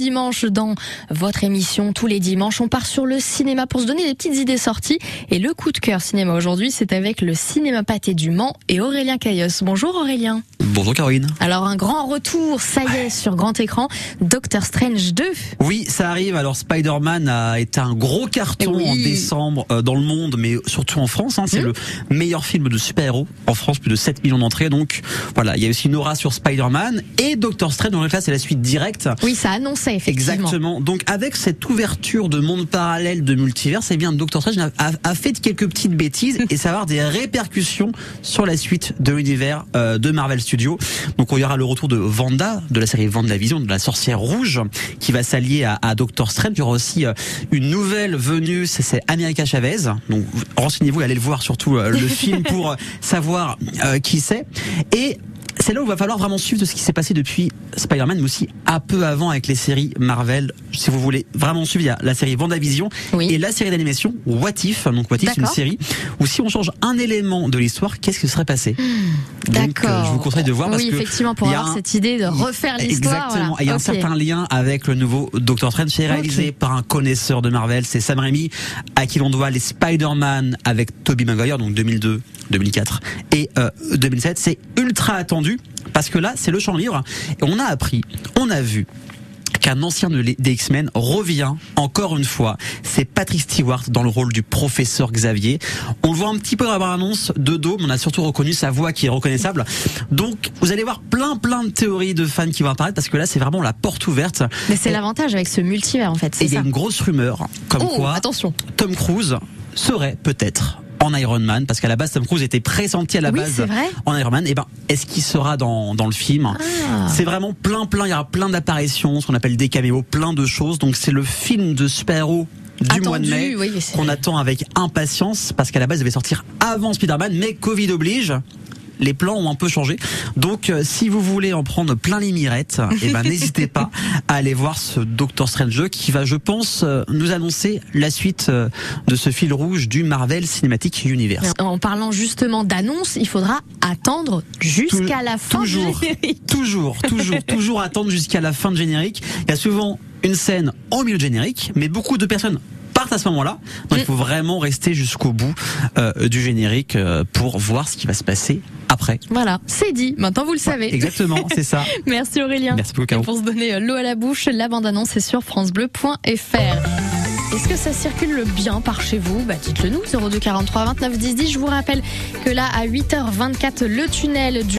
Dimanche dans votre émission tous les dimanches, on part sur le cinéma pour se donner des petites idées sorties et le coup de cœur cinéma aujourd'hui, c'est avec le cinéma pâté du Mans et Aurélien Caillos. Bonjour Aurélien. Bonjour Caroline. Alors un grand retour, ça y est, sur grand écran, Doctor Strange 2. Oui, ça arrive. Alors Spider-Man a été un gros carton Oui. en décembre euh, dans le monde, mais surtout en France. hein. c'est Mhm. le meilleur film de super-héros en France, plus de 7 millions d'entrées. Donc voilà, il y a aussi Nora sur Spider-Man et Doctor Strange. Donc là, c'est la suite directe. Oui, ça annonçait effectivement. Exactement. Donc avec cette ouverture de monde parallèle de multivers, c'est bien Doctor Strange a fait quelques petites bêtises et ça va avoir des répercussions sur la suite de l'univers euh, de Marvel Studios. Donc il y aura le retour de Wanda, de la série Vision, de la sorcière rouge, qui va s'allier à, à Doctor Strange. Il y aura aussi euh, une nouvelle venue, c'est- c'est America Chavez. Donc renseignez-vous et allez le voir surtout euh, le film pour euh, savoir euh, qui c'est. Et c'est là où il va falloir vraiment suivre de ce qui s'est passé depuis Spider-Man, mais aussi un peu avant avec les séries Marvel. Si vous voulez vraiment suivre, il y a la série WandaVision Oui. et la série d'animation What If. Donc What If, c'est une série où si on change un élément de l'histoire, qu'est-ce qui serait passé? Euh, D'accord. je vous conseille de voir parce oui, effectivement, pour avoir un- cette idée de refaire l'histoire. Exactement. voilà. Il y a un certain lien avec le nouveau Doctor Strange. C'est réalisé par un connaisseur de Marvel, c'est Sam Raimi, à qui l'on doit les Spider-Man avec Tobey Maguire, donc 2002, 2004 et euh, 2007. C'est ultra attendu parce que là, c'est le champ libre. Et on a appris, on a vu qu'un ancien des X-Men revient encore une fois. C'est Patrick Stewart dans le rôle du professeur Xavier. On le voit un petit peu dans la bande-annonce de dos, mais on a surtout reconnu sa voix qui est reconnaissable. Donc, vous allez voir plein plein de théories de fans qui vont apparaître parce que là, c'est vraiment la porte ouverte. Mais c'est l'avantage avec ce multivers en fait, Et c'est il y a une grosse rumeur comme Oh, quoi attention. Tom Cruise serait peut-être en Iron Man parce qu'à la base Tom Cruise était pressenti à la Oui, base en Iron Man et ben est-ce qu'il sera dans dans le film Ah. c'est vraiment plein, plein. Il y aura plein d'apparitions, ce qu'on appelle des caméos, plein de choses. Donc c'est le film de super-héros du mois de mai oui, qu'on attend avec impatience parce qu'à la base il devait sortir avant Spider-Man, mais Covid oblige. Les plans ont un peu changé. Donc, euh, si vous voulez en prendre plein les mirettes, eh ben, n'hésitez pas à aller voir ce Doctor Strange 2 qui va, je pense, euh, nous annoncer la suite euh, de ce fil rouge du Marvel Cinematic Universe. En parlant justement d'annonce, il faudra attendre jusqu'à la fin toujours, du générique. toujours, toujours, toujours attendre jusqu'à la fin de générique. Il y a souvent une scène au milieu de générique, mais beaucoup de personnes à ce moment-là. Donc il faut vraiment rester jusqu'au bout euh, du générique euh, pour voir ce qui va se passer après. Voilà, c'est dit. Maintenant vous le savez. Exactement, c'est ça. Merci Aurélien. Merci beaucoup, Caro. Et pour se donner euh, l'eau à la bouche, la bande-annonce est sur francebleu.fr. Est-ce que ça circule bien par chez vous? Bah, Dites-le nous, 02 43 29 10 10. Je vous rappelle que là, à 8h24, le tunnel du